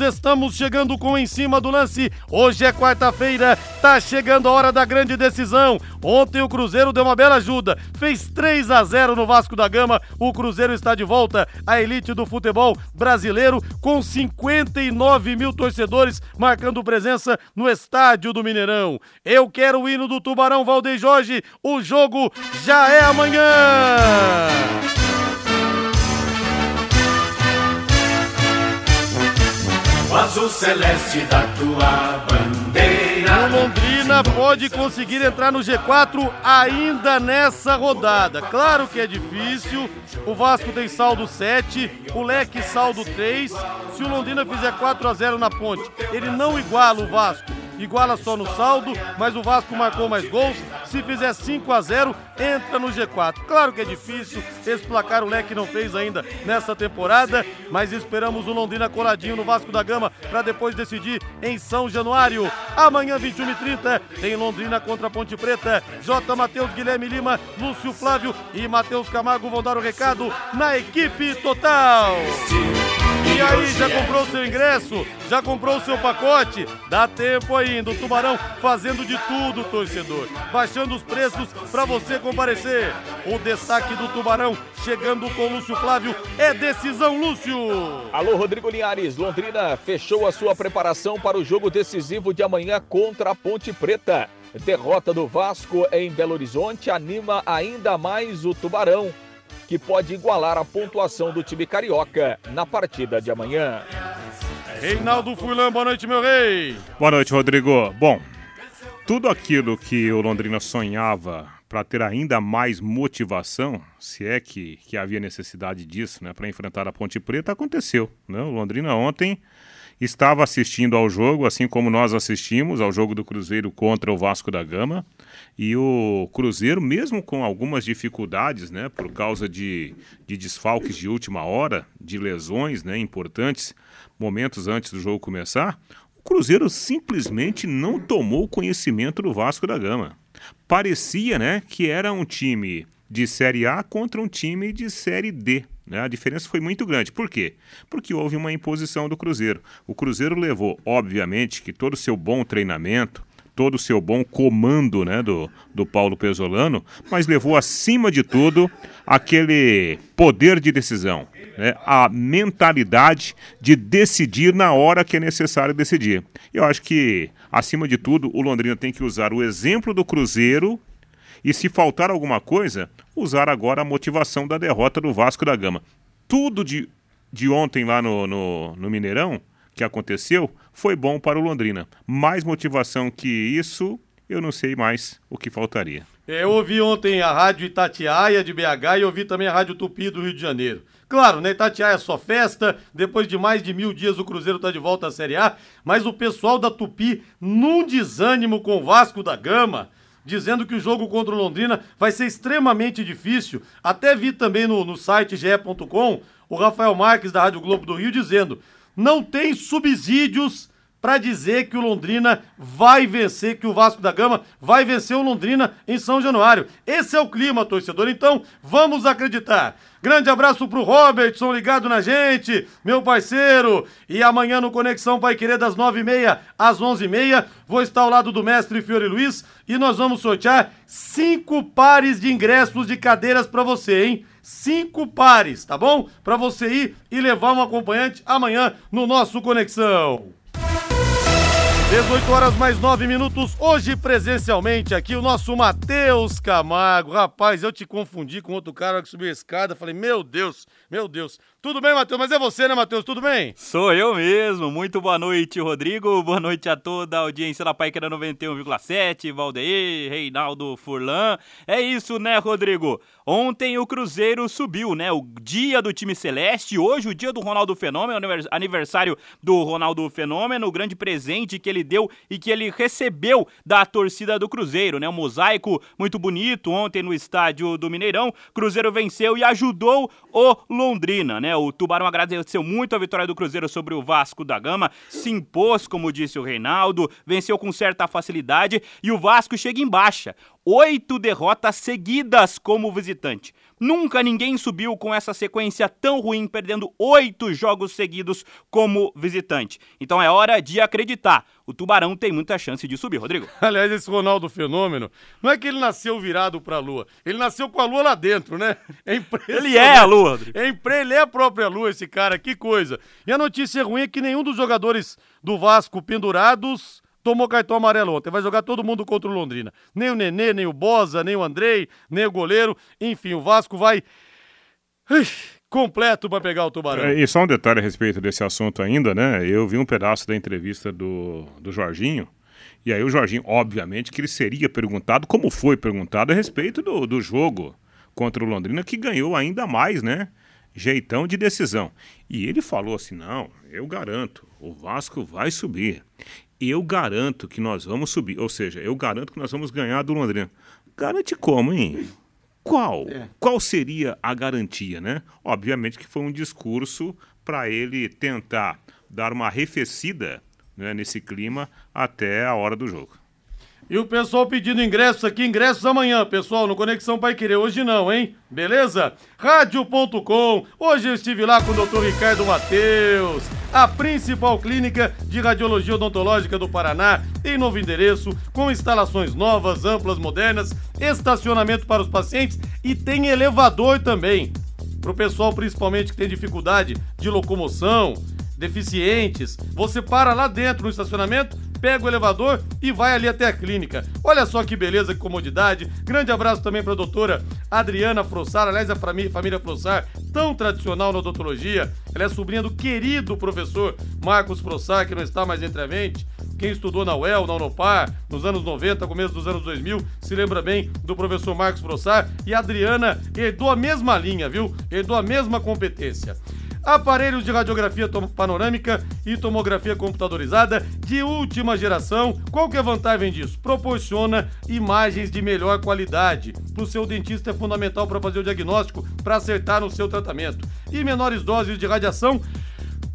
Estamos chegando com em cima do lance. Hoje é quarta-feira, tá chegando a hora da grande decisão. Ontem o Cruzeiro deu uma bela ajuda, fez 3 a 0 no Vasco da Gama. O Cruzeiro está de volta à elite do futebol brasileiro com 59 mil torcedores marcando presença no estádio do Mineirão. Eu quero o hino do Tubarão Valdeir Jorge. O jogo já é amanhã. O azul celeste da tua bandeira. O Londrina pode conseguir entrar no G4 ainda nessa rodada. Claro que é difícil. O Vasco tem saldo 7, o Leque saldo 3. Se o Londrina fizer 4 a 0 na ponte, ele não iguala o Vasco iguala só no saldo, mas o Vasco marcou mais gols. Se fizer 5 a 0 entra no G4. Claro que é difícil, esse placar o Leque não fez ainda nessa temporada, mas esperamos o Londrina coladinho no Vasco da Gama para depois decidir em São Januário. Amanhã, 21h30, tem Londrina contra Ponte Preta. J. Matheus, Guilherme Lima, Lúcio Flávio e Matheus Camargo vão dar o recado na equipe total. Já comprou o seu ingresso? Já comprou o seu pacote? Dá tempo ainda. O Tubarão fazendo de tudo, torcedor. Baixando os preços para você comparecer. O destaque do Tubarão chegando com o Lúcio Flávio. É decisão, Lúcio! Alô, Rodrigo Linhares. Londrina fechou a sua preparação para o jogo decisivo de amanhã contra a Ponte Preta. Derrota do Vasco em Belo Horizonte anima ainda mais o Tubarão que pode igualar a pontuação do time carioca na partida de amanhã. Reinaldo Fulan, boa noite, meu rei. Boa noite, Rodrigo. Bom, tudo aquilo que o Londrina sonhava para ter ainda mais motivação, se é que, que havia necessidade disso, né, para enfrentar a Ponte Preta, aconteceu. Né? O Londrina ontem estava assistindo ao jogo, assim como nós assistimos ao jogo do Cruzeiro contra o Vasco da Gama. E o Cruzeiro, mesmo com algumas dificuldades, né, por causa de, de desfalques de última hora, de lesões né, importantes, momentos antes do jogo começar, o Cruzeiro simplesmente não tomou conhecimento do Vasco da Gama. Parecia né, que era um time de Série A contra um time de Série D. Né? A diferença foi muito grande. Por quê? Porque houve uma imposição do Cruzeiro. O Cruzeiro levou, obviamente, que todo o seu bom treinamento, todo o seu bom comando né, do, do Paulo Pesolano, mas levou acima de tudo aquele poder de decisão, né, a mentalidade de decidir na hora que é necessário decidir. Eu acho que, acima de tudo, o Londrina tem que usar o exemplo do Cruzeiro e, se faltar alguma coisa, usar agora a motivação da derrota do Vasco da Gama. Tudo de, de ontem lá no, no, no Mineirão que aconteceu foi bom para o Londrina. Mais motivação que isso, eu não sei mais o que faltaria. É, eu ouvi ontem a Rádio Itatiaia de BH e ouvi também a Rádio Tupi do Rio de Janeiro. Claro, né? Itatiaia é só festa, depois de mais de mil dias o Cruzeiro está de volta à Série A, mas o pessoal da Tupi, num desânimo com o Vasco da Gama, dizendo que o jogo contra o Londrina vai ser extremamente difícil. Até vi também no, no site ge.com o Rafael Marques da Rádio Globo do Rio dizendo não tem subsídios para dizer que o Londrina vai vencer, que o Vasco da Gama vai vencer o Londrina em São Januário. Esse é o clima, torcedor. Então, vamos acreditar. Grande abraço pro Robertson ligado na gente, meu parceiro. E amanhã no Conexão Pai Querer das 9h30 às 11h30, vou estar ao lado do mestre Fiore Luiz e nós vamos sortear cinco pares de ingressos de cadeiras para você, hein? Cinco pares, tá bom? Para você ir e levar um acompanhante amanhã no nosso Conexão. 18 horas mais 9 minutos, hoje presencialmente aqui o nosso Matheus Camargo. Rapaz, eu te confundi com outro cara que subiu a escada. Falei, meu Deus, meu Deus. Tudo bem, Matheus? Mas é você, né, Matheus? Tudo bem? Sou eu mesmo. Muito boa noite, Rodrigo. Boa noite a toda a audiência da Paiquera 91,7, Valdeir, Reinaldo Furlan. É isso, né, Rodrigo? Ontem o Cruzeiro subiu, né? O dia do time celeste, hoje o dia do Ronaldo Fenômeno, aniversário do Ronaldo Fenômeno, o grande presente que ele deu e que ele recebeu da torcida do Cruzeiro, né? Um mosaico muito bonito ontem no estádio do Mineirão. Cruzeiro venceu e ajudou o Londrina, né? O Tubarão agradeceu muito a vitória do Cruzeiro sobre o Vasco da Gama, se impôs, como disse o Reinaldo, venceu com certa facilidade e o Vasco chega em baixa. Oito derrotas seguidas como visitante. Nunca ninguém subiu com essa sequência tão ruim, perdendo oito jogos seguidos como visitante. Então é hora de acreditar. O Tubarão tem muita chance de subir, Rodrigo. Aliás, esse Ronaldo Fenômeno, não é que ele nasceu virado pra lua, ele nasceu com a lua lá dentro, né? É. Ele é a lua, Rodrigo. É, ele é a própria lua, esse cara, que coisa. E a notícia ruim é que nenhum dos jogadores do Vasco pendurados tomou cartão amarelo ontem. Vai jogar todo mundo contra o Londrina. Nem o Nenê, nem o Boza, nem o Andrei, nem o goleiro. Enfim, o Vasco vai. completo para pegar o Tubarão. É, e só um detalhe a respeito desse assunto ainda, né? Eu vi um pedaço da entrevista do, do Jorginho. E aí o Jorginho, obviamente, que ele seria perguntado, como foi perguntado, a respeito do, do jogo contra o Londrina, que ganhou ainda mais, né? Jeitão de decisão. E ele falou assim: não, eu garanto, o Vasco vai subir eu garanto que nós vamos subir. Ou seja, eu garanto que nós vamos ganhar do Londrina. Garante como, hein? Qual? É. Qual seria a garantia, né? Obviamente que foi um discurso para ele tentar dar uma arrefecida né, nesse clima até a hora do jogo. E o pessoal pedindo ingressos aqui, ingressos amanhã, pessoal, no Conexão Pai Querer. Hoje não, hein? Beleza? Rádio.com. Hoje eu estive lá com o Dr. Ricardo Mateus, a principal clínica de radiologia odontológica do Paraná, em novo endereço, com instalações novas, amplas, modernas, estacionamento para os pacientes e tem elevador também. Para o pessoal, principalmente, que tem dificuldade de locomoção, deficientes, você para lá dentro no estacionamento pega o elevador e vai ali até a clínica. Olha só que beleza, que comodidade. Grande abraço também para a doutora Adriana Frossar, aliás, a família, família Frossar, tão tradicional na odontologia. Ela é sobrinha do querido professor Marcos Frossar, que não está mais entre a mente. Quem estudou na UEL, na Unopar, nos anos 90, começo dos anos 2000, se lembra bem do professor Marcos Frossar. E a Adriana herdou a mesma linha, viu? Herdou a mesma competência aparelhos de radiografia panorâmica e tomografia computadorizada de última geração. Qual que é a vantagem disso? Proporciona imagens de melhor qualidade. Para o seu dentista é fundamental para fazer o diagnóstico, para acertar no seu tratamento. E menores doses de radiação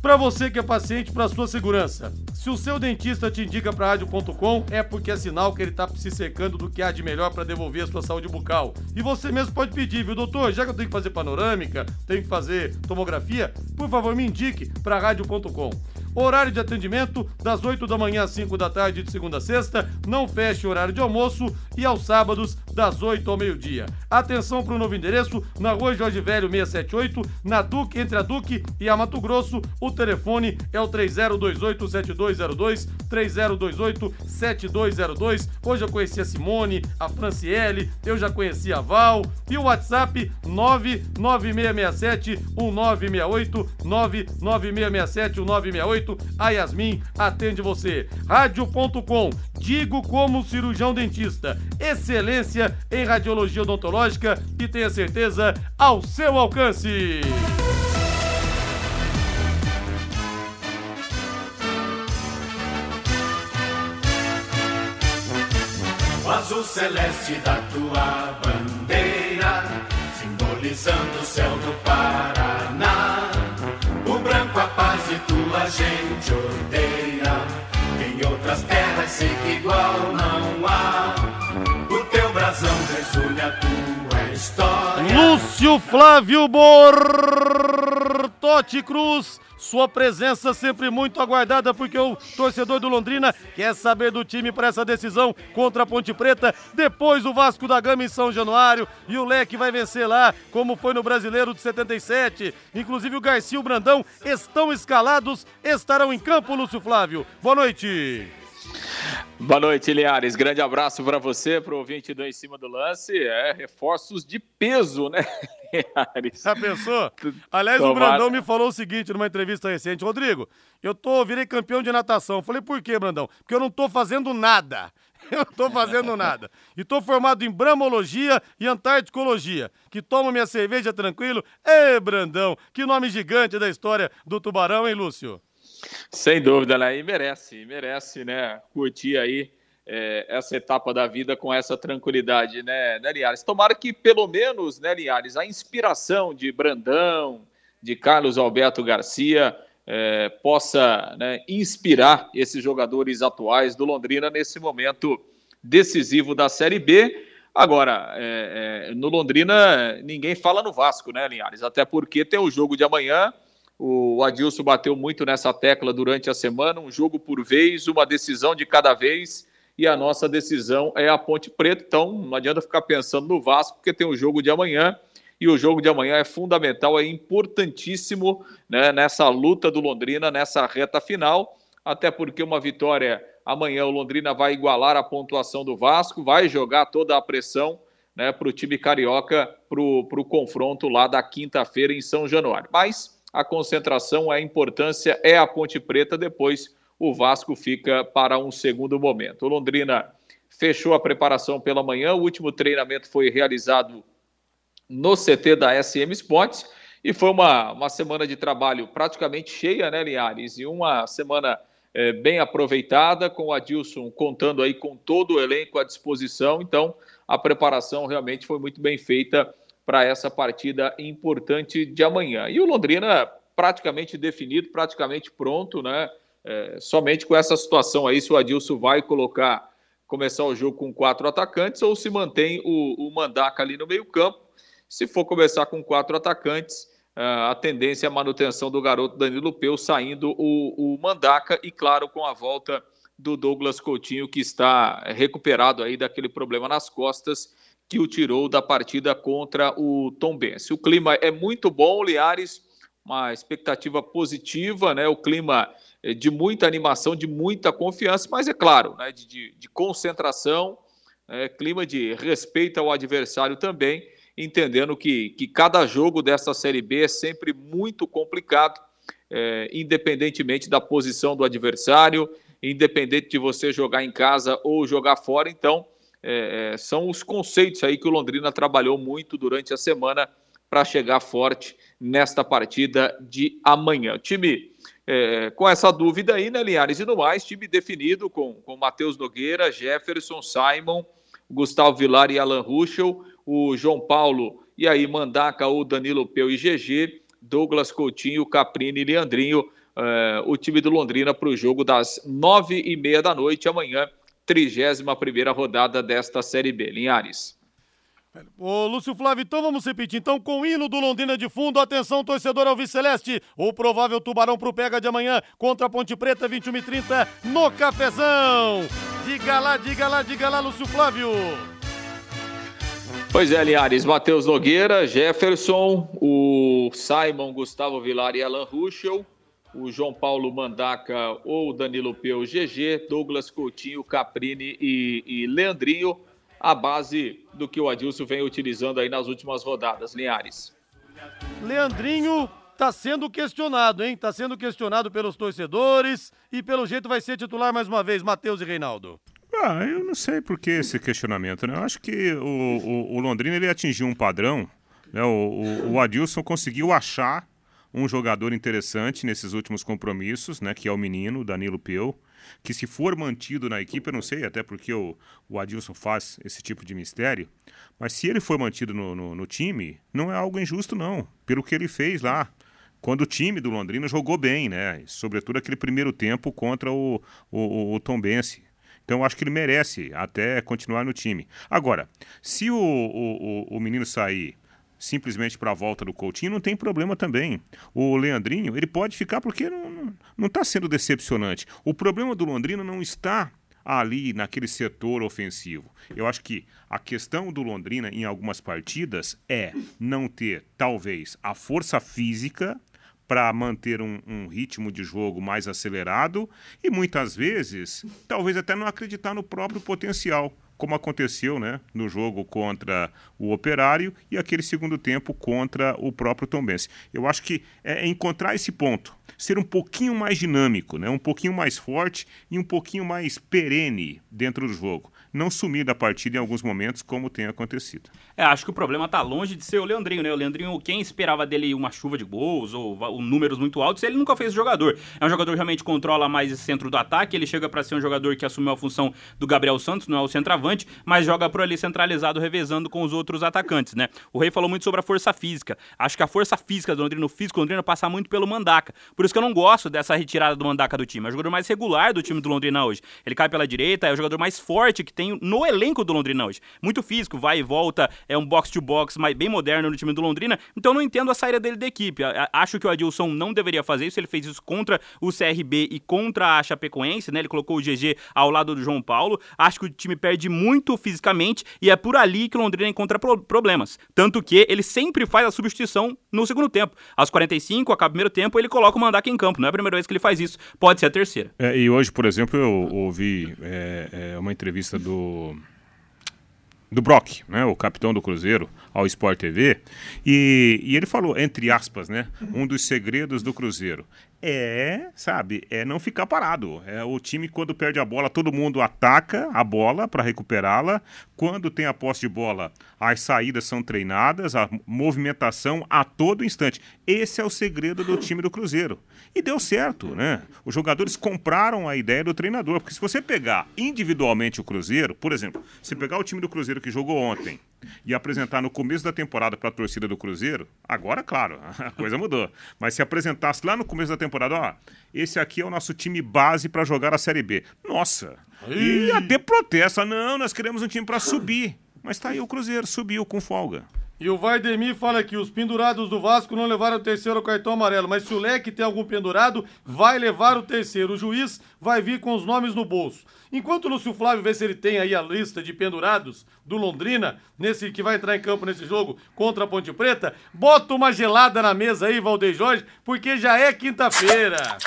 para você que é paciente, para sua segurança. Se o seu dentista te indica para rádio.com, é porque é sinal que ele está se cercando do que há de melhor para devolver a sua saúde bucal. E você mesmo pode pedir, viu, doutor? Já que eu tenho que fazer panorâmica, tenho que fazer tomografia, por favor, me indique para rádio.com. Horário de atendimento das 8 da manhã às 5 da tarde de segunda a sexta, não feche horário de almoço e aos sábados das 8 ao meio-dia. Atenção para o novo endereço, na Rua Jorge Velho 678, na Duque, entre a Duque e a Mato Grosso. O telefone é o 3028-7202, 3028-7202. Hoje eu conheci a Simone, a Franciele, eu já conheci a Val e o WhatsApp 99667-1968, 99667-1968 a Yasmin atende você. Rádio.com, digo como cirurgião dentista. Excelência em radiologia odontológica e tenha certeza ao seu alcance. O azul celeste da tua bandeira, simbolizando o céu do Paraná branco a paz e tua gente odeia. Em outras terras sei que igual não há. O teu brasão resume a tua história. Lúcio Flávio Bortotti Cruz sua presença sempre muito aguardada, porque o torcedor do Londrina quer saber do time para essa decisão contra a Ponte Preta. Depois o Vasco da Gama em São Januário e o Leque vai vencer lá, como foi no Brasileiro de 77. Inclusive o Garcia e o Brandão estão escalados, estarão em campo, Lúcio Flávio. Boa noite. Boa noite, Linhares. Grande abraço para você, para o ouvinte do Em Cima do Lance. É, reforços de peso, né, Linhares? Já pensou? Aliás, Tomara. o Brandão me falou o seguinte numa entrevista recente. Rodrigo, eu tô, virei campeão de natação. falei, por quê, Brandão? Porque eu não tô fazendo nada. Eu não tô fazendo nada. E tô formado em bramologia e antarticologia. Que tomo minha cerveja tranquilo. Ê, Brandão, que nome gigante da história do tubarão, hein, Lúcio? Sem dúvida, né? E merece, merece, né? Curtir aí é, essa etapa da vida com essa tranquilidade, né, né, Liares? Tomara que pelo menos, né, Liares, a inspiração de Brandão, de Carlos Alberto Garcia, é, possa né, inspirar esses jogadores atuais do Londrina nesse momento decisivo da Série B. Agora, é, é, no Londrina, ninguém fala no Vasco, né, Linhares? Até porque tem o jogo de amanhã. O Adilson bateu muito nessa tecla durante a semana, um jogo por vez, uma decisão de cada vez, e a nossa decisão é a Ponte Preta. Então, não adianta ficar pensando no Vasco, porque tem o jogo de amanhã, e o jogo de amanhã é fundamental, é importantíssimo né, nessa luta do Londrina, nessa reta final, até porque uma vitória Amanhã o Londrina vai igualar a pontuação do Vasco, vai jogar toda a pressão né, para o time carioca para o confronto lá da quinta-feira em São Januário. Mas a concentração, a importância é a Ponte Preta, depois o Vasco fica para um segundo momento. O Londrina fechou a preparação pela manhã, o último treinamento foi realizado no CT da SM Sports e foi uma, uma semana de trabalho praticamente cheia, né, Linhares? E uma semana é, bem aproveitada, com o Adilson contando aí com todo o elenco à disposição. Então, a preparação realmente foi muito bem feita para essa partida importante de amanhã. E o Londrina praticamente definido, praticamente pronto, né? É, somente com essa situação aí, se o Adilson vai colocar, começar o jogo com quatro atacantes ou se mantém o, o Mandaca ali no meio-campo. Se for começar com quatro atacantes, a tendência é a manutenção do garoto Danilo Peu saindo o, o Mandaca e, claro, com a volta do Douglas Coutinho, que está recuperado aí daquele problema nas costas que o tirou da partida contra o Tom Benz. O clima é muito bom, Liares, uma expectativa positiva, né? O clima é de muita animação, de muita confiança, mas é claro, né? de, de, de concentração, é, clima de respeito ao adversário também entendendo que, que cada jogo dessa Série B é sempre muito complicado, é, independentemente da posição do adversário, independente de você jogar em casa ou jogar fora. Então, é são os conceitos aí que o Londrina trabalhou muito durante a semana para chegar forte nesta partida de amanhã. O time é, com essa dúvida aí, né, Linhares? E no mais, time definido com, com Matheus Nogueira, Jefferson, Simon, Gustavo Vilar e Alan Ruschel o João Paulo e aí Mandaca, o Danilo Peu e GG, Douglas Coutinho, Caprini e Leandrinho, uh, o time do Londrina para o jogo das nove e meia da noite amanhã, 31 primeira rodada desta Série B. Linhares. Ô, Lúcio Flávio, então vamos repetir. Então, com o hino do Londrina de fundo, atenção, torcedor Alves. O provável tubarão pro pega de amanhã contra a Ponte Preta, 21 e 30 no Cafezão. Diga lá, diga lá, diga lá, Lúcio Flávio. Pois é, Linhares, Matheus Nogueira, Jefferson, o Simon, Gustavo Vilar e Alan Ruschel, o João Paulo Mandaca ou Danilo Peu GG, Douglas Coutinho, Caprini e, e Leandrinho, a base do que o Adilson vem utilizando aí nas últimas rodadas, Linhares. Leandrinho está sendo questionado, hein? Está sendo questionado pelos torcedores e pelo jeito vai ser titular mais uma vez, Matheus e Reinaldo. Ah, eu não sei por que esse questionamento, né? Eu acho que o, o, o Londrina ele atingiu um padrão, né? O, o, o, Adilson conseguiu achar um jogador interessante nesses últimos compromissos, né? Que é o menino, Danilo Peu, que se for mantido na equipe, eu não sei até porque o, o Adilson faz esse tipo de mistério, mas se ele for mantido no, no, no time, não é algo injusto não, pelo que ele fez lá, quando o time do Londrina jogou bem, né? Sobretudo aquele primeiro tempo contra o, o, o Tom Bense. Então acho que ele merece até continuar no time. Agora, se o, o, o menino sair simplesmente para a volta do Coutinho, não tem problema também. O Leandrinho, ele pode ficar porque não está sendo decepcionante. O problema do Londrina não está ali naquele setor ofensivo. Eu acho que a questão do Londrina em algumas partidas é não ter, talvez, a força física para manter um, um, ritmo de jogo mais acelerado e muitas vezes, talvez até não acreditar no próprio potencial, como aconteceu né, no jogo contra o Operário e aquele segundo tempo contra o próprio Tombense. Eu acho que é encontrar esse ponto, ser um pouquinho mais dinâmico, né, um pouquinho mais forte e um pouquinho mais perene dentro do jogo não sumir da partida em alguns momentos, como tem acontecido. É, acho que o problema tá longe de ser o Leandrinho, né? O Leandrinho, quem esperava dele uma chuva de gols ou, ou números muito altos, ele nunca fez jogador. É um jogador que realmente controla mais esse centro do ataque, ele chega para ser um jogador que assumiu a função do Gabriel Santos, não é o centroavante, mas joga por ali centralizado, revezando com os outros atacantes, né? O Rei falou muito sobre a força física. Acho que a força física do Londrina, o físico do Londrina passa muito pelo Mandaca. Por isso que eu não gosto dessa retirada do Mandaca do time. É o jogador mais regular do time do Londrina hoje. Ele cai pela direita, é o jogador mais forte que tem no elenco do Londrina hoje. Muito físico, vai e volta, é um box-to-box mais bem moderno no time do Londrina. Então não entendo a saída dele da equipe. Acho que o Adilson não deveria fazer isso, ele fez isso contra o CRB e contra a Chapecoense, né? Ele colocou o GG ao lado do João Paulo. Acho que o time perde muito fisicamente e é por ali que o Londrina encontra pro problemas. Tanto que ele sempre faz a substituição no segundo tempo. Aos 45, acaba o primeiro tempo, ele coloca o Mandaca em campo. Não é a primeira vez que ele faz isso, pode ser a terceira. É, e hoje, por exemplo, eu ouvi é, é, uma entrevista do do Brock, né, o capitão do Cruzeiro, ao Sport TV, e, e ele falou, entre aspas, né, um dos segredos do Cruzeiro é, sabe, é não ficar parado. É o time quando perde a bola, todo mundo ataca a bola para recuperá-la. Quando tem a posse de bola, as saídas são treinadas, a movimentação a todo instante. Esse é o segredo do time do Cruzeiro. E deu certo, né? Os jogadores compraram a ideia do treinador, porque se você pegar individualmente o Cruzeiro, por exemplo, se pegar o time do Cruzeiro que jogou ontem e apresentar no começo da temporada para a torcida do Cruzeiro, agora, claro, a coisa mudou. Mas se apresentasse lá no começo da temporada, ó, esse aqui é o nosso time base para jogar a Série B. Nossa! E até protesta, não, nós queremos um time para subir. Mas tá aí o Cruzeiro, subiu com folga. E o Vardemir fala que os pendurados do Vasco não levaram o terceiro cartão amarelo, mas se o Leque tem algum pendurado, vai levar o terceiro. O juiz vai vir com os nomes no bolso. Enquanto o Lúcio Flávio vê se ele tem aí a lista de pendurados do Londrina, nesse que vai entrar em campo nesse jogo contra a Ponte Preta, bota uma gelada na mesa aí, Valdeir Jorge, porque já é quinta-feira.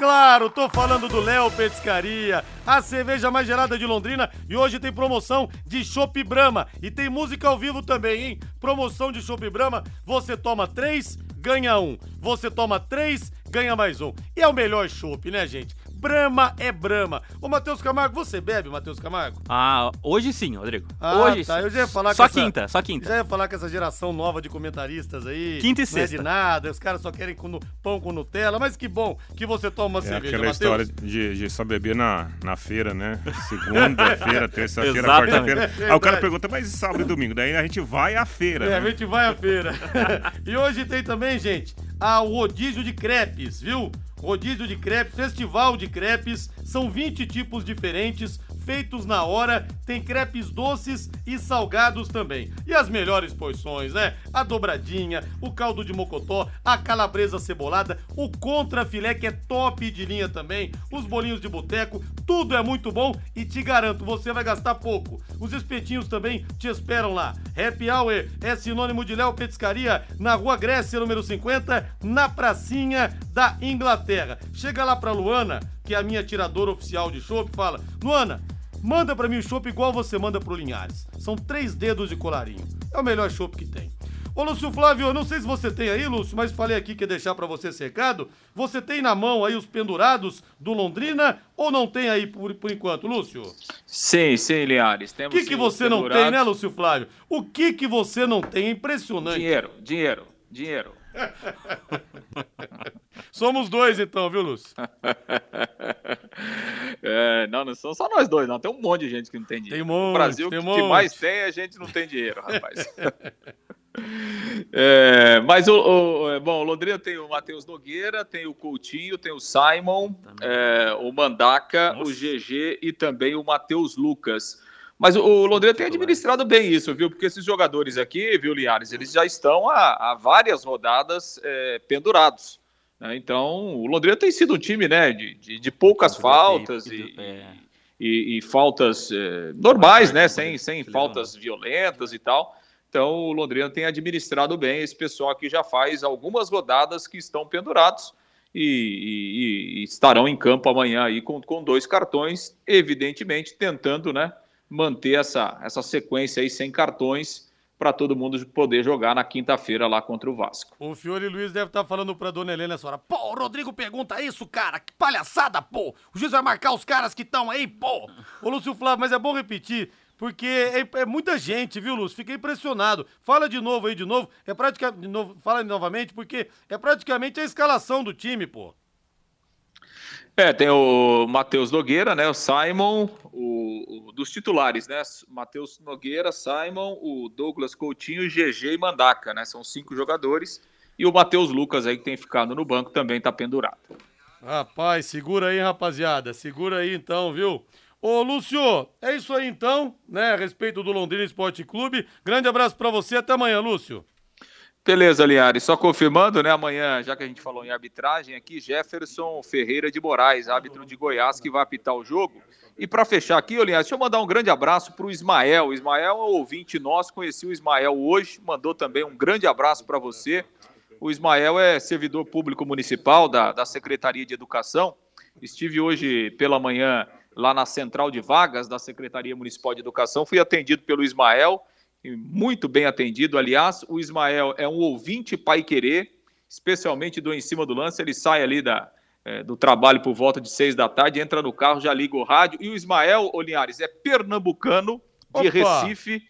Claro, tô falando do Léo Petiscaria, a cerveja mais gelada de Londrina e hoje tem promoção de Chopp Brahma e tem música ao vivo também, hein? Promoção de Chopp Brahma, você toma três, ganha um. Você toma três, ganha mais um. E é o melhor chopp, né, gente? Brama é Brama. Ô, Matheus Camargo, você bebe, Matheus Camargo? Ah, hoje sim, Rodrigo. Ah, hoje tá. sim. Eu já ia falar só com essa- quinta, só quinta. Já ia falar que essa geração nova de comentaristas aí. Quinta e não é sexta. de nada, os caras só querem com pão com Nutella, mas que bom que você toma É cerveja, aquela Matheus. história de, de só beber na, na feira, né? Segunda-feira, terça-feira, quarta-feira. Aí o cara pergunta, mas e sábado e domingo? Daí a gente vai à feira. É, a né? gente vai à feira. e hoje tem também, gente, a- o rodízio de crepes, viu? Rodízio de crepes, festival de crepes, são 20 tipos diferentes, feitos na hora, tem crepes doces e salgados também. E as melhores porções, né? A dobradinha, o caldo de mocotó, a calabresa cebolada, o contra filé que é top de linha também, os bolinhos de boteco, tudo é muito bom e te garanto, você vai gastar pouco. Os espetinhos também te esperam lá. Happy Hour é sinônimo de Léo Petiscaria, na Rua Grécia, número 50, na pracinha da Inglaterra. Chega lá pra Luana, que é a minha tiradora oficial de chopp, fala: Luana, manda pra mim o chopp igual você manda pro Linhares. São três dedos de colarinho. É o melhor chopp que tem. Ô Lúcio Flávio, eu não sei se você tem aí, Lúcio, mas falei aqui que ia deixar pra você esse recado. Você tem na mão aí os pendurados do Londrina ou não tem aí por, por enquanto, Lúcio? Sim, sim, Linhares. O que, que você não tem, né, Lúcio Flávio? O que que você não tem? É impressionante. Dinheiro, dinheiro, dinheiro. Somos dois então, viu, Lúcio? É, não, não são só nós dois, não. Tem um monte de gente que não tem dinheiro. Tem um monte, no Brasil, tem o que monte. mais tem, a gente não tem dinheiro, rapaz. É, mas o, o- é, bom, o Londrina tem o Matheus Nogueira, tem o Coutinho, tem o Simon, é, o Mandaca, o GG e também o Matheus Lucas. Mas o, o Londrina tem administrado bem isso, viu? Porque esses jogadores aqui, viu, Liares, eles já estão há, há várias rodadas é, pendurados. Né? Então, o Londrina tem sido um time, né, de, de, de poucas faltas e, É. e, e faltas eh, normais, né? Sem, sem faltas violentas e tal. Então o Londrina tem administrado bem. Esse pessoal aqui já faz algumas rodadas que estão pendurados e, e- e estarão em campo amanhã aí com, com dois cartões, evidentemente tentando, né? Manter essa, essa sequência aí sem cartões para todo mundo poder jogar na quinta-feira lá contra o Vasco. O Fiore Luiz deve estar falando pra dona Helena essa hora. Pô, o Rodrigo pergunta isso, cara. Que palhaçada, pô. O juiz vai marcar os caras que estão aí, pô. Ô, Lúcio Flávio, mas é bom repetir. Porque é, é muita gente, viu, Lúcio? Fiquei impressionado. Fala de novo aí, de novo. É praticamente. Fala novamente, porque é praticamente a escalação do time, pô. É, tem o Matheus Nogueira, né? O Simon, o, o- dos titulares, né? Matheus Nogueira, Simon, o Douglas Coutinho, GG e Mandaca, né? São cinco jogadores. E o Matheus Lucas aí que tem ficado no banco também tá pendurado. Rapaz, segura aí, rapaziada. Segura aí então, viu? Ô, Lúcio, é isso aí então, né? A respeito do Londrina Esporte Clube. Grande abraço para você, até amanhã, Lúcio. Beleza, Linhares. Só confirmando, né? Amanhã, já que a gente falou em arbitragem aqui, Jefferson Ferreira de Moraes, árbitro de Goiás, que vai apitar o jogo. E para fechar aqui, Linhares, deixa eu mandar um grande abraço para o Ismael. O Ismael é um ouvinte nosso, conheci o Ismael hoje, mandou também um grande abraço para você. O Ismael é servidor público municipal da, da Secretaria de Educação. Estive hoje pela manhã lá na central de vagas da Secretaria Municipal de Educação. Fui atendido pelo Ismael, muito bem atendido. Aliás, o Ismael é um ouvinte pai querer, especialmente do em cima do lance. Ele sai ali da, é, do trabalho por volta de seis da tarde, entra no carro, já liga o rádio. E o Ismael Olinhares é pernambucano, de Opa. Recife,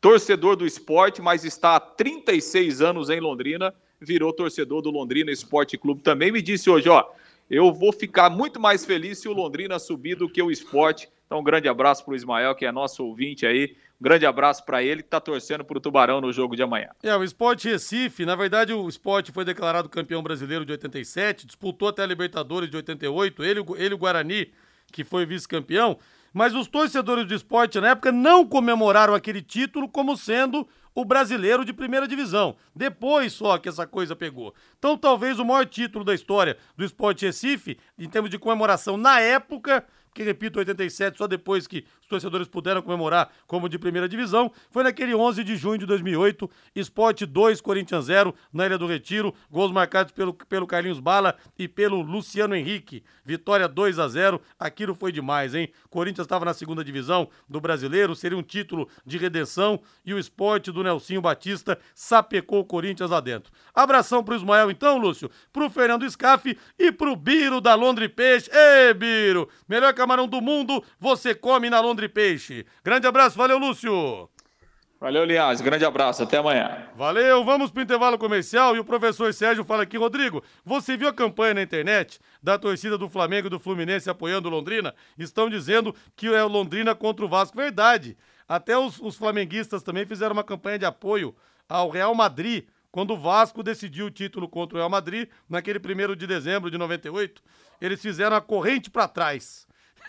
torcedor do esporte, mas está há 36 anos em Londrina, virou torcedor do Londrina Esporte Clube também. Me disse hoje, ó eu vou ficar muito mais feliz se o Londrina subir do que o esporte. Então, um grande abraço para o Ismael, que é nosso ouvinte aí. Grande abraço para ele, que está torcendo para o Tubarão no jogo de amanhã. É, o Esporte Recife, na verdade, o Esporte foi declarado campeão brasileiro de 87, disputou até a Libertadores de 88, ele, ele o Guarani, que foi vice-campeão. Mas os torcedores do esporte na época não comemoraram aquele título como sendo o brasileiro de primeira divisão. Depois só que essa coisa pegou. Então, talvez o maior título da história do Esporte Recife, em termos de comemoração na época, que repito, 87, só depois que os torcedores puderam comemorar como de primeira divisão, foi naquele 11 de junho de 2008, Esporte 2, Corinthians 0, na Ilha do Retiro, gols marcados pelo, pelo Carlinhos Bala e pelo Luciano Henrique. Vitória 2 a 0 aquilo foi demais, hein? Corinthians estava na segunda divisão do Brasileiro, seria um título de redenção e o Esporte do Nelsinho Batista sapecou o Corinthians lá dentro. Abração pro Ismael então, Lúcio, pro Fernando Scaff e pro Biro da Londre Peixe. Ê, Biro, melhor camarão do mundo, você come na Londre Peixe. Grande abraço, valeu, Lúcio. Valeu, Linhares. Grande abraço. Até amanhã. Valeu. Vamos para o intervalo comercial e o professor Sérgio fala aqui. Rodrigo, você viu a campanha na internet da torcida do Flamengo e do Fluminense apoiando Londrina? Estão dizendo que é Londrina contra o Vasco. Verdade. Até os, os flamenguistas também fizeram uma campanha de apoio ao Real Madrid quando o Vasco decidiu o título contra o Real Madrid, naquele primeiro de dezembro de 98. Eles fizeram a corrente para trás.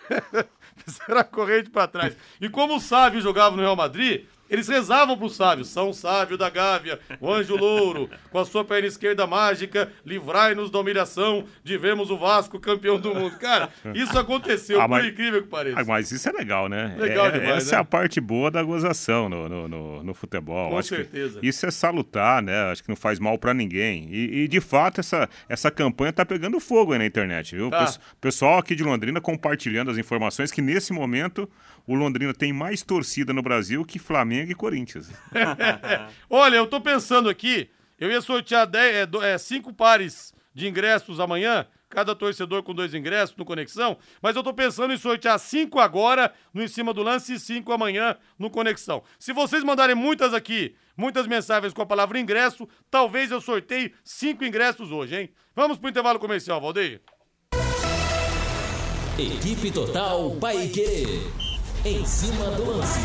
Fizeram a corrente para trás. E como o Sávio jogava no Real Madrid, eles rezavam pro sábio, São Sávio da Gávea, o anjo louro, com a sua perna esquerda mágica, livrai-nos da humilhação de vermos o Vasco campeão do mundo. Cara, isso aconteceu, ah, mas, por incrível que pareça. Ah, mas isso é legal, né? Legal é, demais, Essa né? é a parte boa da gozação no, no, no, no futebol. Com Acho certeza. Isso é salutar, né? Acho que não faz mal para ninguém. E, e, de fato, essa, essa campanha tá pegando fogo aí na internet, viu? Tá. O pessoal aqui de Londrina compartilhando as informações que nesse momento o Londrina tem mais torcida no Brasil que Flamengo e Corinthians. Olha, eu tô pensando aqui, eu ia sortear 10, é, do- é, cinco pares de ingressos amanhã, cada torcedor com dois ingressos no Conexão, mas eu tô pensando em sortear cinco agora no Em Cima do Lance e cinco amanhã no Conexão. Se vocês mandarem muitas aqui, muitas mensagens com a palavra ingresso, talvez eu sorteie cinco ingressos hoje, hein? Vamos pro intervalo comercial, Valdeir. Equipe Total Paique. Em cima do lance.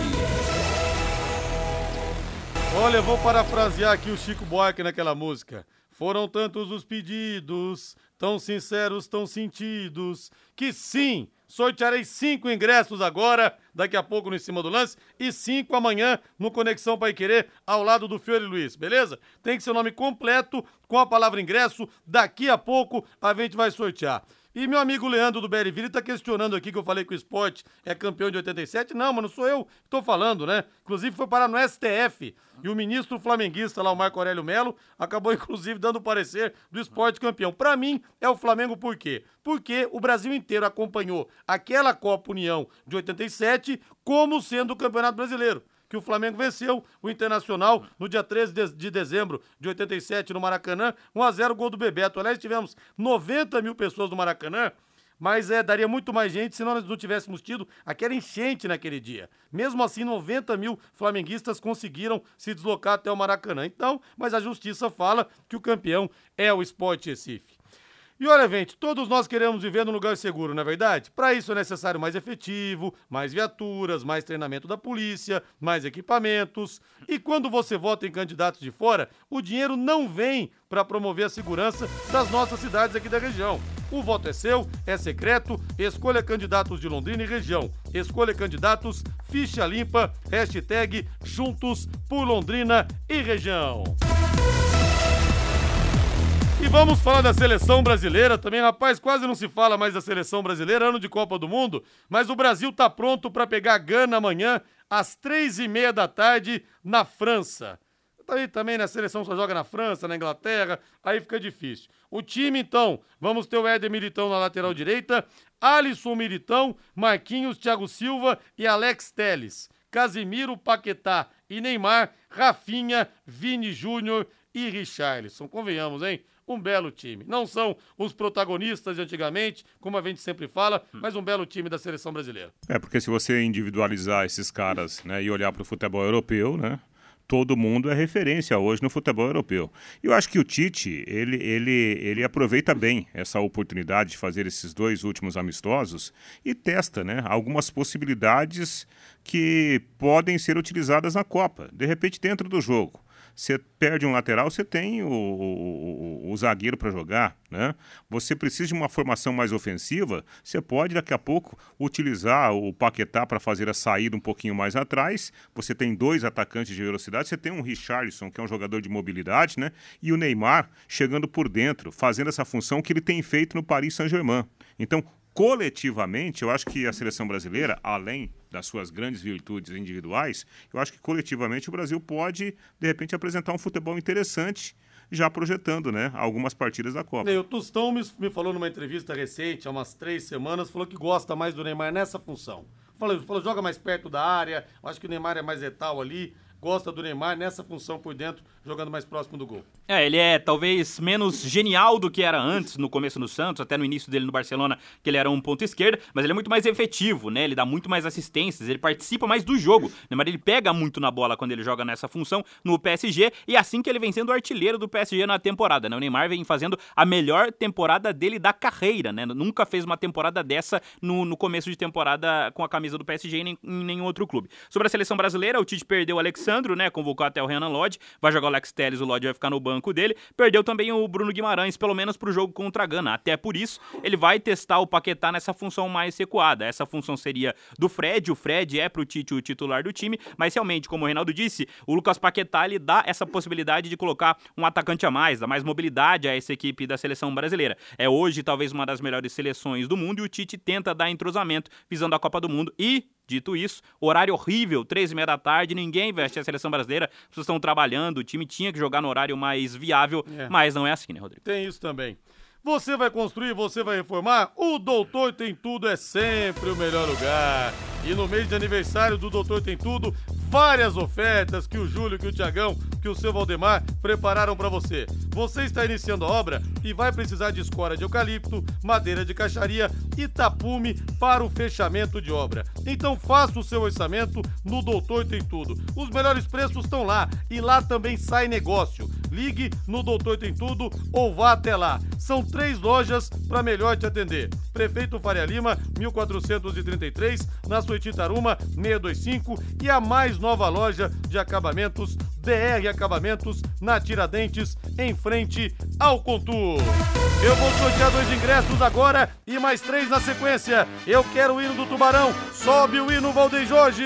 Olha, eu vou parafrasear aqui o Chico Buarque naquela música. Foram tantos os pedidos, tão sinceros, tão sentidos, que sim, sortearei cinco ingressos agora, daqui a pouco no Em Cima do Lance, e cinco amanhã no Conexão Pai Querer, ao lado do Fiore Luiz, beleza? Tem que ser o nome completo, com a palavra ingresso, daqui a pouco a gente vai sortear. E meu amigo Leandro do Beriville tá questionando aqui que eu falei que o esporte é campeão de 87. Não, mas não sou eu que tô falando, né? Inclusive foi parar no STF. E o ministro flamenguista lá, o Marco Aurélio Melo, acabou inclusive dando o parecer do esporte campeão. Pra mim, é o Flamengo por quê? Porque o Brasil inteiro acompanhou aquela Copa União de 87 como sendo o Campeonato Brasileiro que o Flamengo venceu o Internacional no dia 13 de, de dezembro de 87 no Maracanã, 1x0 gol do Bebeto. Aliás, tivemos 90 mil pessoas no Maracanã, mas é, daria muito mais gente se nós não tivéssemos tido aquela enchente naquele dia. Mesmo assim, 90 mil flamenguistas conseguiram se deslocar até o Maracanã. Então, mas a justiça fala que o campeão é o Sport Recife. E olha, gente, todos nós queremos viver num lugar seguro, não é verdade? Para isso é necessário mais efetivo, mais viaturas, mais treinamento da polícia, mais equipamentos. E quando você vota em candidatos de fora, o dinheiro não vem para promover a segurança das nossas cidades aqui da região. O voto é seu, é secreto, escolha candidatos de Londrina e região. Escolha candidatos, ficha limpa, hashtag juntos por Londrina e região. Vamos falar da seleção brasileira também, rapaz. Quase não se fala mais da seleção brasileira, ano de Copa do Mundo. Mas o Brasil tá pronto para pegar a Gana amanhã, às três e meia da tarde, na França. Aí também na seleção só joga na França, na Inglaterra, aí fica difícil. O time, então, vamos ter o Éder Militão na lateral direita, Alisson Militão, Marquinhos, Thiago Silva e Alex Teles. Casimiro, Paquetá e Neymar, Rafinha, Vini Júnior e Richarlison. Convenhamos, hein? Um belo time. Não são os protagonistas de antigamente, como a gente sempre fala, mas um belo time da seleção brasileira. É, porque se você individualizar esses caras né, e olhar para o futebol europeu, né? Todo mundo é referência hoje no futebol europeu. E eu acho que o Tite, ele, ele, ele aproveita bem essa oportunidade de fazer esses dois últimos amistosos e testa né, algumas possibilidades que podem ser utilizadas na Copa, de repente dentro do jogo. Você perde um lateral, você tem o, o, o, zagueiro para jogar, né? Você precisa de uma formação mais ofensiva, você pode daqui a pouco utilizar o Paquetá para fazer a saída um pouquinho mais atrás. Você tem dois atacantes de velocidade, você tem um Richarlison, que é um jogador de mobilidade, né? E o Neymar chegando por dentro, fazendo essa função que ele tem feito no Paris Saint-Germain. Então, coletivamente, eu acho que a seleção brasileira, além das suas grandes virtudes individuais, eu acho que coletivamente o Brasil pode, de repente, apresentar um futebol interessante, já projetando né, algumas partidas da Copa. O Tostão me, me, falou numa entrevista recente, há umas três semanas, falou que gosta mais do Neymar nessa função. Falou, falou joga mais perto da área, acho que o Neymar é mais letal ali, gosta do Neymar nessa função por dentro, jogando mais próximo do gol. É, ele é talvez menos genial do que era antes, no começo no Santos, até no início dele no Barcelona, que ele era um ponto esquerda, mas ele é muito mais efetivo, né? Ele dá muito mais assistências, ele participa mais do jogo. O Neymar ele pega muito na bola quando ele joga nessa função no PSG, e é assim que ele vem sendo o artilheiro do PSG na temporada, né? O Neymar vem fazendo a melhor temporada dele da carreira, né? Nunca fez uma temporada dessa no, no começo de temporada com a camisa do PSG em, em nenhum outro clube. Sobre a seleção brasileira, o Tite perdeu o Alexandro, né? Convocou até o Renan Lodge, vai jogar o Alex Telles, o Lodge vai ficar no banco dele. Perdeu também o Bruno Guimarães, pelo menos pro jogo contra a Gana. Até por isso, ele vai testar o Paquetá nessa função mais recuada. Essa função seria do Fred, o Fred é pro Tite o titular do time, mas realmente, como o Reinaldo disse, o Lucas Paquetá ele dá essa possibilidade de colocar um atacante a mais, dá mais mobilidade a essa equipe da seleção brasileira. É hoje talvez uma das melhores seleções do mundo e o Tite tenta dar entrosamento visando a Copa do Mundo e Dito isso, horário horrível, três e meia da tarde, ninguém assistir a seleção brasileira, as pessoas estão trabalhando, o time tinha que jogar no horário mais viável, é. mas não é assim, né, Rodrigo? Tem isso também. Você vai construir, você vai reformar? O Doutor Tem Tudo é sempre o melhor lugar. E no mês de aniversário do Doutor Tem Tudo, várias ofertas que o Júlio, que o Tiagão, que o seu Valdemar prepararam para você. Você está iniciando a obra e vai precisar de escora de eucalipto, madeira de caixaria e tapume para o fechamento de obra. Então faça o seu orçamento no Doutor Tem Tudo. Os melhores preços estão lá e lá também sai negócio. Ligue no Doutor Tem Tudo ou vá até lá. São três lojas para melhor te atender. Prefeito Faria Lima, 1433, na Suíte Taruma, 625 e a mais nova loja de acabamentos DR Acabamentos, na Tiradentes, em frente ao Contur. Eu vou sortear dois ingressos agora e mais três na sequência. Eu quero o hino do Tubarão. Sobe o hino, Valdeir Jorge.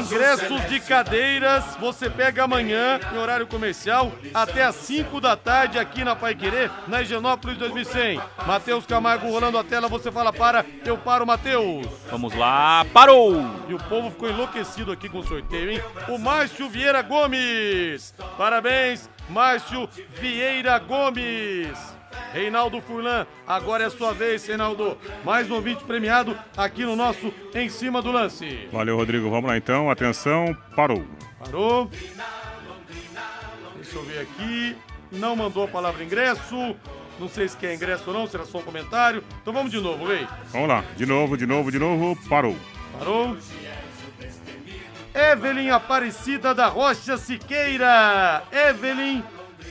Ingressos de cadeiras você pega amanhã em horário comercial até às 5 da tarde aqui na Pai Querer, na Higienópolis 2100. Matheus Camargo rolando a tela, você fala para, eu paro, Matheus. Vamos lá, parou! E o povo ficou enlouquecido aqui com o sorteio, hein? O Márcio Vieira Gomes. Parabéns, Márcio Vieira Gomes. Reinaldo Furlan, agora é sua vez, Reinaldo. Mais um ouvinte premiado aqui no nosso Em Cima do Lance. Valeu, Rodrigo. Vamos lá então. Atenção, parou. Parou. Deixa eu ver aqui. Não mandou a palavra ingresso. Não sei se quer ingresso ou não, será só um comentário. Então vamos de novo, vem. Vamos lá. De novo, de novo, de novo. Parou. Parou. Evelyn Aparecida da Rocha Siqueira. Evelyn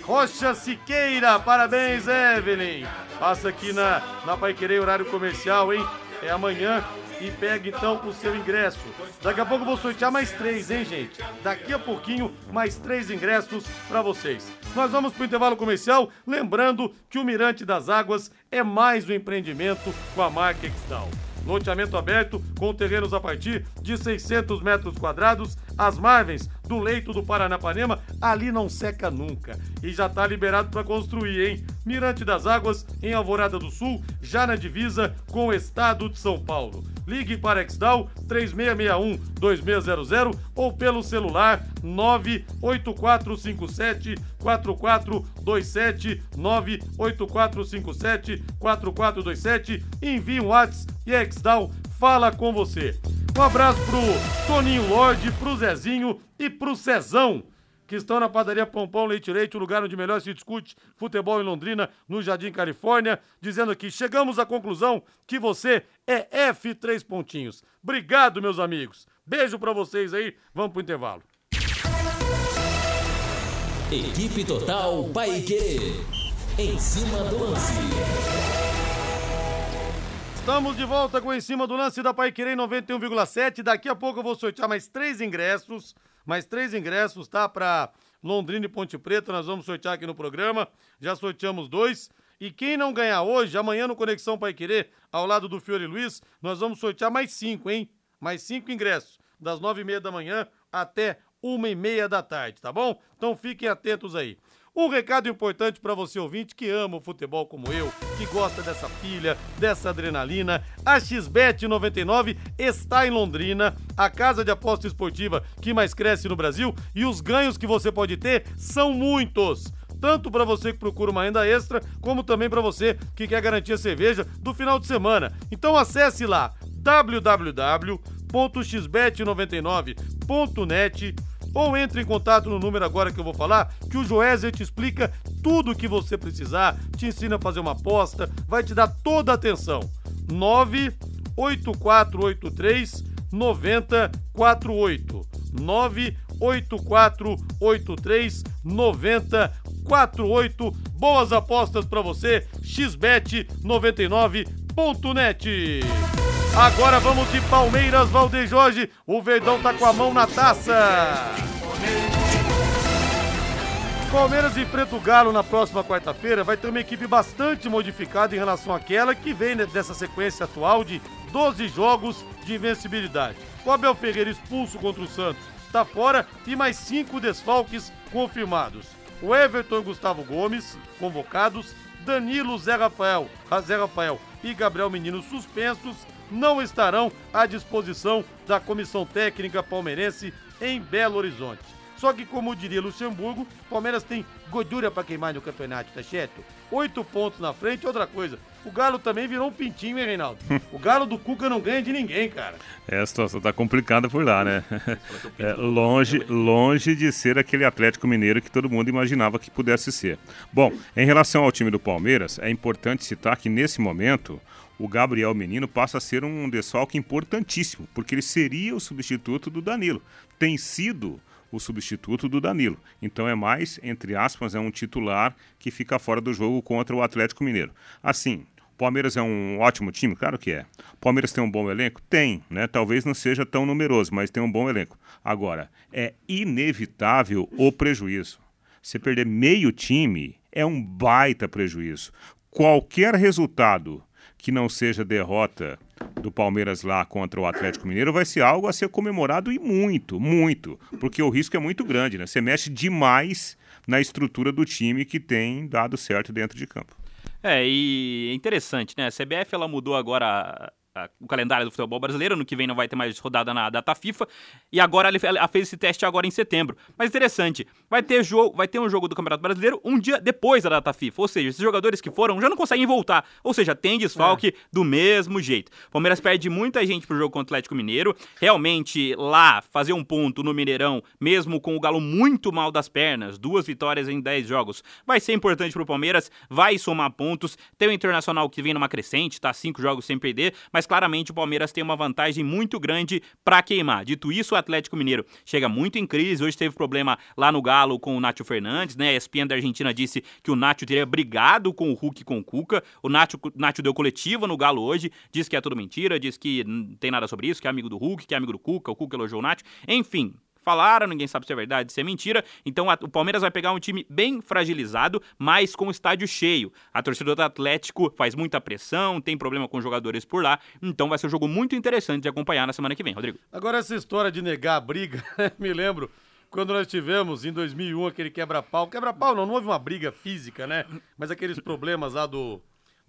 Rocha Siqueira, parabéns, Evelyn. Passa aqui na, na Pai Querer, horário comercial, hein? É amanhã e pega então o seu ingresso. Daqui a pouco eu vou sortear mais três, hein, gente? Daqui a pouquinho, mais três ingressos para vocês. Nós vamos para o intervalo comercial, lembrando que o Mirante das Águas é mais um empreendimento com a marca Exdal. Loteamento aberto com terrenos a partir de 600 metros quadrados. As margens do leito do Paranapanema ali não seca nunca. E já está liberado para construir, hein? Mirante das Águas, em Alvorada do Sul, já na divisa com o estado de São Paulo. Ligue para Exdal 3661-2600 ou pelo celular 98457 4427 98457 4427. Envie um WhatsApp e Exdal fala com você. Um abraço pro Toninho Lorde, pro Zezinho e pro Cezão que estão na padaria Pompão Leite Leite, o lugar onde melhor se discute futebol em Londrina, no Jardim Califórnia, dizendo que chegamos à conclusão que você é F3 pontinhos. Obrigado, meus amigos. Beijo para vocês aí. Vamos pro intervalo. Equipe Total Paique. Em cima do lance. Estamos de volta com Em Cima do Lance da Paiquerê 91,7. Daqui a pouco eu vou sortear mais três ingressos mais três ingressos, tá? Para Londrina e Ponte Preta, nós vamos sortear aqui no programa. Já sorteamos dois. E quem não ganhar hoje, amanhã no Conexão Pai Querer, ao lado do Fiore Luiz, nós vamos sortear mais cinco, hein? Mais cinco ingressos, das nove e meia da manhã até uma e meia da tarde, tá bom? Então fiquem atentos aí. Um recado importante para você ouvinte que ama o futebol como eu, que gosta dessa pilha, dessa adrenalina. A XBET 99 está em Londrina, a casa de aposta esportiva que mais cresce no Brasil, e os ganhos que você pode ter são muitos tanto para você que procura uma renda extra, como também para você que quer garantir a cerveja do final de semana. Então acesse lá www.xbet99.net ou entre em contato no número agora que eu vou falar, que o Joézer te explica tudo o que você precisar, te ensina a fazer uma aposta, vai te dar toda a atenção. 98483 9048 98483 9048 Boas apostas para você, xbet99.net. Agora vamos de Palmeiras, Valdeir Jorge. O Verdão tá com a mão na taça. Palmeiras enfrenta o Galo na próxima quarta-feira. Vai ter uma equipe bastante modificada em relação àquela que vem dessa sequência atual de 12 jogos de invencibilidade. O Abel Ferreira expulso contra o Santos está fora e mais cinco desfalques confirmados. O Everton e Gustavo Gomes, convocados, Danilo, Zé Rafael, Zé Rafael e Gabriel Menino suspensos não estarão à disposição da comissão técnica palmeirense em Belo Horizonte. Só que, como diria Luxemburgo, Palmeiras tem gordura para queimar no campeonato, tá certo? Oito pontos na frente, outra coisa. O Galo também virou um pintinho, hein, Reinaldo? O Galo do Cuca não ganha de ninguém, cara. É, a situação tá complicada por lá, né? É, longe, longe de ser aquele Atlético Mineiro que todo mundo imaginava que pudesse ser. Bom, em relação ao time do Palmeiras, é importante citar que nesse momento o Gabriel Menino passa a ser um desfalque importantíssimo, porque ele seria o substituto do Danilo. Tem sido o substituto do Danilo. Então é mais, entre aspas, é um titular que fica fora do jogo contra o Atlético Mineiro. Assim, Palmeiras é um ótimo time? Claro que é. Palmeiras tem um bom elenco? Tem, né? Talvez não seja tão numeroso, mas tem um bom elenco. Agora, é inevitável o prejuízo. Você perder meio time é um baita prejuízo. Qualquer resultado que não seja derrota do Palmeiras lá contra o Atlético Mineiro vai ser algo a ser comemorado e muito, muito, porque o risco é muito grande, né? Você mexe demais na estrutura do time que tem dado certo dentro de campo. É, e é interessante, né? A CBF ela mudou agora o calendário do futebol brasileiro. No que vem não vai ter mais rodada na data FIFA. E agora ela fez esse teste agora em setembro. Mas interessante, vai ter jogo, vai ter um jogo do Campeonato Brasileiro um dia depois da data FIFA. Ou seja, esses jogadores que foram já não conseguem voltar. Ou seja, tem desfalque é. do mesmo jeito. Palmeiras perde muita gente pro jogo contra o Atlético Mineiro. Realmente, lá, fazer um ponto no Mineirão, mesmo com o Galo muito mal das pernas, duas vitórias em dez jogos, vai ser importante pro Palmeiras, vai somar pontos. Tem o Internacional que vem numa crescente, tá? Cinco jogos sem perder, mas mas claramente o Palmeiras tem uma vantagem muito grande para queimar. Dito isso, o Atlético Mineiro chega muito em crise. Hoje teve problema lá no Galo com o Nátio Fernandes, né? A ESPN da Argentina disse que o Nátio teria brigado com o Hulk e com o Cuca. O Nátio, Nátio deu coletiva no Galo hoje, disse que é tudo mentira, disse que não tem nada sobre isso, que é amigo do Hulk, que é amigo do Cuca, o Cuca elogiou o Nátio. Enfim, falaram, ninguém sabe se é verdade, se é mentira. Então a, o Palmeiras vai pegar um time bem fragilizado, mas com o estádio cheio. A torcida do Atlético faz muita pressão, tem problema com jogadores por lá, então vai ser um jogo muito interessante de acompanhar na semana que vem, Rodrigo. Agora essa história de negar a briga, me lembro quando nós tivemos em 2001 aquele quebra-pau. Quebra-pau não, não houve uma briga física, né? Mas aqueles problemas lá do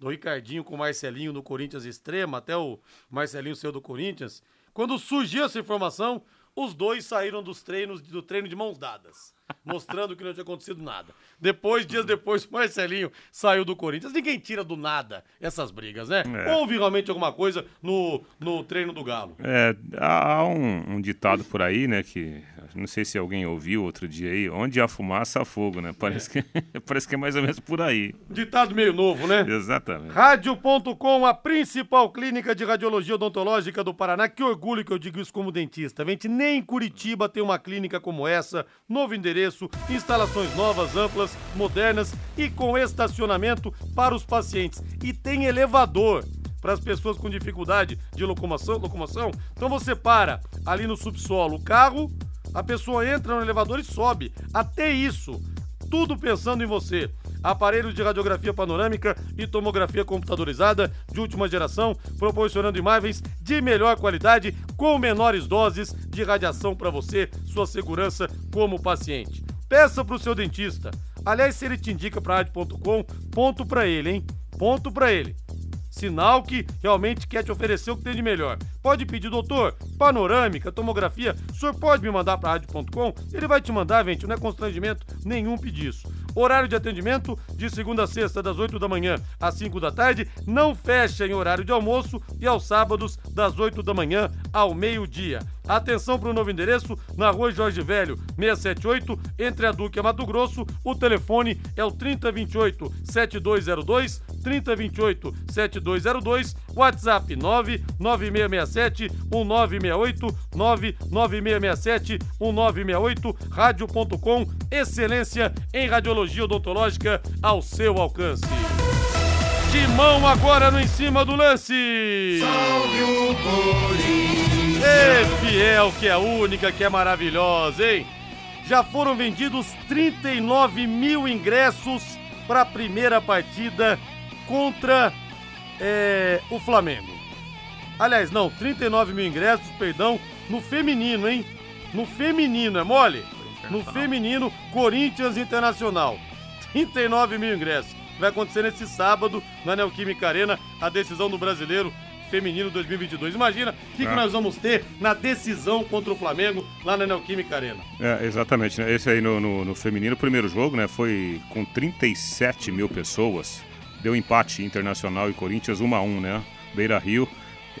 do Ricardinho com o Marcelinho no Corinthians Extrema, até o Marcelinho saiu do Corinthians. Quando surgiu essa informação, os dois saíram dos treinos do treino de mãos dadas, mostrando que não tinha acontecido nada. Depois, dias depois, o Marcelinho saiu do Corinthians. Ninguém tira do nada essas brigas, né? É. Houve realmente alguma coisa no, no treino do Galo. É, há um, um ditado por aí, né, que não sei se alguém ouviu outro dia aí, onde há fumaça há fogo, né? Parece, é. que, parece que é mais ou menos por aí. Ditado meio novo, né? Exatamente. Rádio.com, a principal clínica de radiologia odontológica do Paraná. Que orgulho que eu digo isso como dentista. Gente, nem em Curitiba tem uma clínica como essa. Novo endereço, instalações novas, amplas, modernas e com estacionamento para os pacientes. E tem elevador para as pessoas com dificuldade de locomoção, locomoção. Então você para ali no subsolo o carro, a pessoa entra no elevador e sobe. Até isso, tudo pensando em você. Aparelhos de radiografia panorâmica e tomografia computadorizada de última geração, proporcionando imagens de melhor qualidade com menores doses de radiação para você, sua segurança como paciente. Peça para o seu dentista. Aliás, se ele te indica para rádio.com, ponto para ele, hein? Ponto para ele. Sinal que realmente quer te oferecer o que tem de melhor. Pode pedir, doutor, panorâmica, tomografia, o senhor pode me mandar para rádio.com? Ele vai te mandar, gente, não é constrangimento nenhum pedir isso. Horário de atendimento de segunda a sexta, das 8 da manhã às 5 da tarde, não fecha em horário de almoço e aos sábados, das 8 da manhã ao meio-dia. Atenção para o novo endereço, na rua Jorge Velho, 678, entre a Duque e a Mato Grosso. O telefone é o 3028-7202, 3028-7202, WhatsApp 99667-1968, 99667-1968, rádio.com, excelência em radiologia odontológica ao seu alcance. Timão agora no em cima do lance. Salve o Corinthians. Ê, fiel, que é única, que é maravilhosa, hein? Já foram vendidos 39 mil ingressos para a primeira partida contra é, o Flamengo. Aliás, não, 39 mil ingressos, perdão, no feminino, hein? No feminino, é mole? No feminino, Corinthians Internacional. 39 mil ingressos. Vai acontecer nesse sábado na Neoquímica Arena a decisão do brasileiro Feminino 2022. Imagina o que, que, ah. nós vamos ter na decisão contra o Flamengo lá na Neoquímica Arena. É, exatamente. Né? Esse aí no, no, no, feminino, o primeiro jogo, né? Foi com 37 mil pessoas. Deu empate internacional e Corinthians 1 a 1 né? Beira Rio.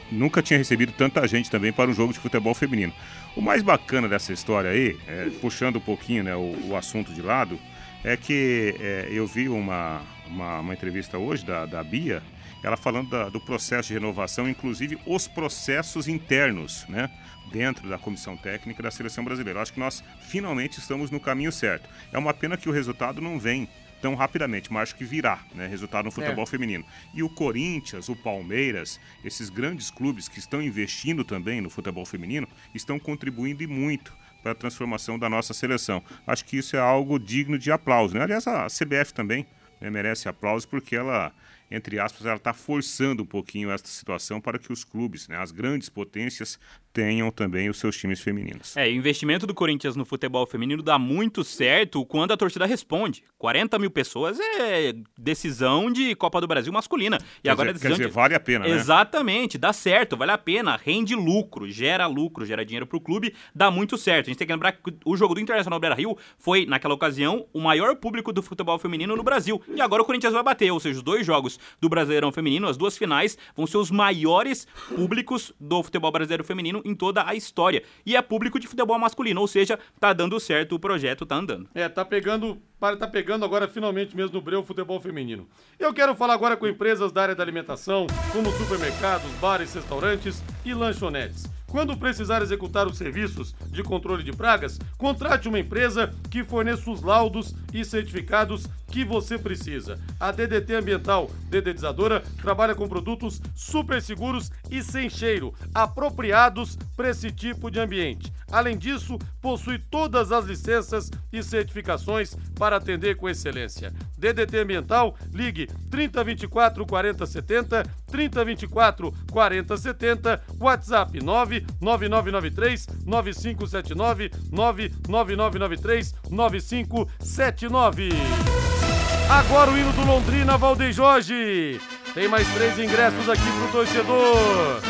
Nunca tinha recebido tanta gente também para um jogo de futebol feminino. O mais bacana dessa história aí, é, puxando um pouquinho né, o, o, assunto de lado, é que é, eu vi uma, uma, uma, entrevista hoje da, da Bia, ela falando da, do processo de renovação, inclusive os processos internos, né? Dentro da comissão técnica da seleção brasileira. acho que nós finalmente estamos no caminho certo. É uma pena que o resultado não vem tão rapidamente, mas acho que virá, né? Resultado no futebol é. feminino. E o Corinthians, o Palmeiras, esses grandes clubes que estão investindo também no futebol feminino, estão contribuindo e muito para a transformação da nossa seleção. Acho que isso é algo digno de aplauso, né? Aliás, a CBF também né, merece aplauso porque ela entre aspas, ela está forçando um pouquinho esta situação para que os clubes, né, as grandes potências, tenham também os seus times femininos. É, o investimento do Corinthians no futebol feminino dá muito certo quando a torcida responde. 40 mil pessoas é decisão de Copa do Brasil masculina. E quer agora dizer, é decisão quer dizer, de... vale a pena, né? Exatamente, dá certo, vale a pena, rende lucro, gera lucro, gera dinheiro para o clube, dá muito certo. A gente tem que lembrar que o jogo do Internacional Beira Rio foi, naquela ocasião, o maior público do futebol feminino no Brasil. E agora o Corinthians vai bater, ou seja, os dois jogos do Brasileirão Feminino. As duas finais vão ser os maiores públicos do futebol brasileiro feminino em toda a história. E é público de futebol masculino, ou seja, tá dando certo, o projeto tá andando. É, tá pegando, tá pegando agora finalmente mesmo no breu futebol feminino. Eu quero falar agora com empresas da área da alimentação, como supermercados, bares, restaurantes e lanchonetes. Quando precisar executar os serviços de controle de pragas, contrate uma empresa que forneça os laudos e certificados que você precisa. A DDT Ambiental Dedetizadora trabalha com produtos super seguros e sem cheiro, apropriados para esse tipo de ambiente. Além disso, possui todas as licenças e certificações para atender com excelência. DDT Ambiental, ligue 3024 4070, 3024 4070, WhatsApp 99993 9579, 99993 9579. Agora o hino do Londrina, Valdeir Jorge. Tem mais três ingressos aqui pro torcedor.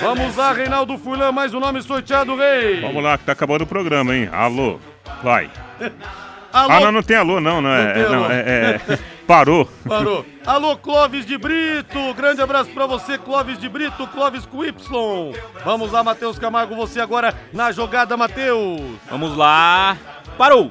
Vamos lá, Reinaldo Furlan, mais um nome sorteado, rei. Vamos lá, que tá acabando o programa, hein? Alô, vai. Alô, Ah, não, não tem alô, não, não, é, tem é, não, alô. é, é- parou. Parou. Alô, Clóvis de Brito. Grande abraço pra você, Clóvis de Brito, Clóvis com Y. Vamos lá, Matheus Camargo, você agora na jogada, Matheus. Vamos lá. Parou!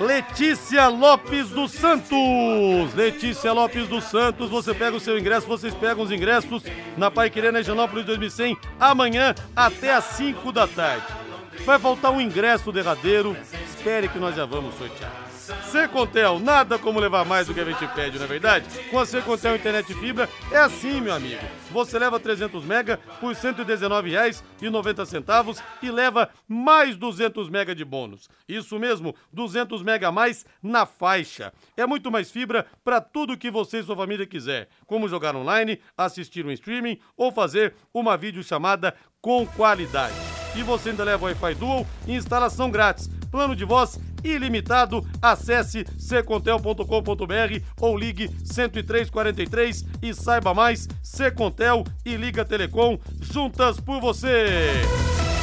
Letícia Lopes dos Santos. Letícia Lopes dos Santos, você pega o seu ingresso, vocês pegam os ingressos na Pai Querendo Higienópolis 2100 amanhã até às 5 da tarde. Vai faltar um ingresso derradeiro, espere que nós já vamos sortear. Secontel, nada como levar mais do que a gente pede, não é verdade? Com a Secontel Internet Fibra é assim, meu amigo. Você leva 300 mega por R$ 119,90 e leva mais 200 mega de bônus. Isso mesmo, 200 mega a mais na faixa. É muito mais fibra para tudo que você e sua família quiser, como jogar online, assistir um streaming ou fazer uma videochamada com qualidade. E você ainda leva Wi-Fi Dual e instalação grátis. Plano de voz ilimitado. Acesse secontel.com.br ou ligue 10343 e saiba mais. Secontel e Liga Telecom juntas por você.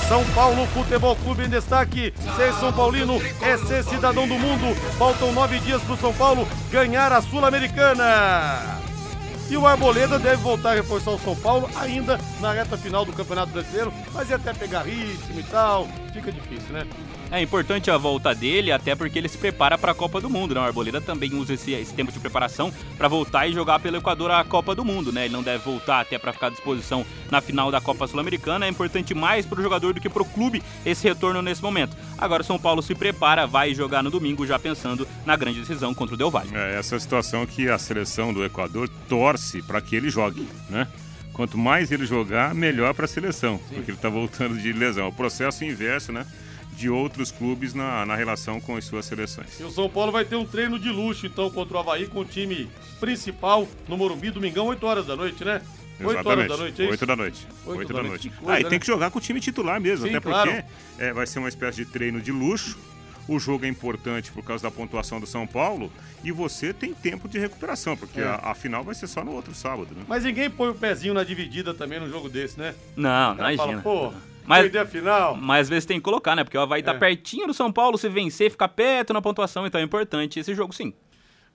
São Paulo Futebol Clube em destaque. Ser São Paulino é ser cidadão do mundo. Faltam nove dias para o São Paulo ganhar a Sul-Americana. E o Arboleda deve voltar a reforçar o São Paulo ainda na reta final do Campeonato Brasileiro, mas é até pegar ritmo e tal, fica difícil, né? É importante a volta dele, até porque ele se prepara para a Copa do Mundo, né? O Arboleda também usa esse, esse tempo de preparação para voltar e jogar pelo Equador a Copa do Mundo, né? Ele não deve voltar até para ficar à disposição na final da Copa Sul-Americana. É importante mais para o jogador do que para o clube esse retorno nesse momento. Agora o São Paulo se prepara, vai jogar no domingo já pensando na grande decisão contra o Del Valle. É essa situação que a seleção do Equador torce para que ele jogue, né? Quanto mais ele jogar, melhor para a seleção, porque ele está voltando de lesão. O processo inverso, né? De outros clubes na, na relação com as suas seleções. E o São Paulo vai ter um treino de luxo, então, contra o Havaí, com o time principal no Morumbi, domingão, 8 horas da noite, né? 8 horas da noite, é isso? 8 da noite. Oito 8 da da noite. noite. Coisa, ah, e né? tem que jogar com o time titular mesmo, Sim, até claro. porque é, vai ser uma espécie de treino de luxo. O jogo é importante por causa da pontuação do São Paulo e você tem tempo de recuperação, porque É. a, a final vai ser só no outro sábado, né? Mas ninguém põe o pezinho na dividida também num jogo desse, né? Não, O cara imagina. Fala, pô, Mas- perder a final. Mas às vezes tem que colocar, né? Porque o Havaí tá É. pertinho do São Paulo, se vencer, fica perto na pontuação, então é importante esse jogo sim.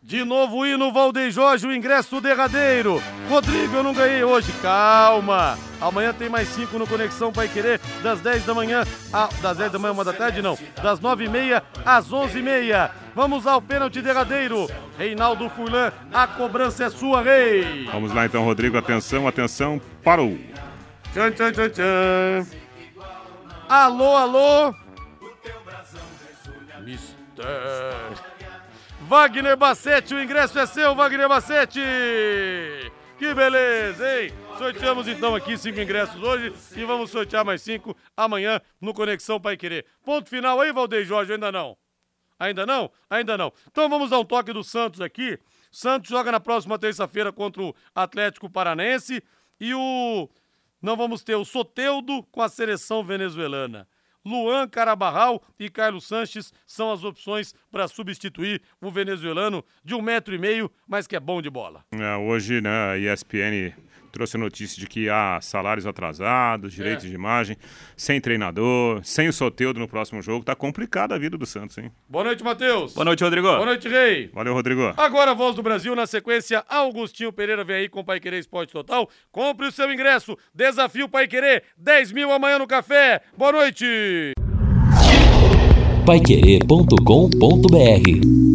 De novo o hino Valdeir Jorge, o ingresso derradeiro. Rodrigo, eu não ganhei hoje. Calma. Amanhã tem mais cinco no Conexão Pai Querer, das 10 da manhã, a, das 10 da manhã, uma da tarde, não. Das 9 e meia às 11 e meia. Vamos ao pênalti derradeiro. Reinaldo Furlan, a cobrança é sua, rei. Vamos lá então, Rodrigo. Atenção, atenção. Parou. Tchan, tchan, tchan, tchan. Alô, alô. Mister. Wagner Bassetti, o ingresso é seu, Wagner Bassetti. Que beleza, hein? Sorteamos então aqui cinco ingressos hoje e vamos sortear mais cinco amanhã no Conexão Pai Querer. Ponto final aí, Valdeir Jorge, ainda não? Ainda não? Ainda não. Então vamos dar um toque do Santos aqui. Santos joga na próxima terça-feira contra o Atlético Paranense e o não vamos ter o Soteudo com a seleção venezuelana. Luan Carabarral e Carlos Sanches são as opções para substituir o venezuelano de um metro e meio, mas que é bom de bola. É, hoje, né, a ESPN trouxe a notícia de que há salários atrasados, direitos é. de imagem, sem treinador, sem o Soteudo no próximo jogo. Tá complicada a vida do Santos, hein? Boa noite, Matheus. Boa noite, Rodrigo. Boa noite, Rei. Valeu, Rodrigo. Agora, Voz do Brasil, na sequência, Augustinho Pereira vem aí com o Pai Querer Esporte Total. Compre o seu ingresso. Desafio Pai Querer, 10 mil amanhã no café. Boa noite. Paiquerê.com.br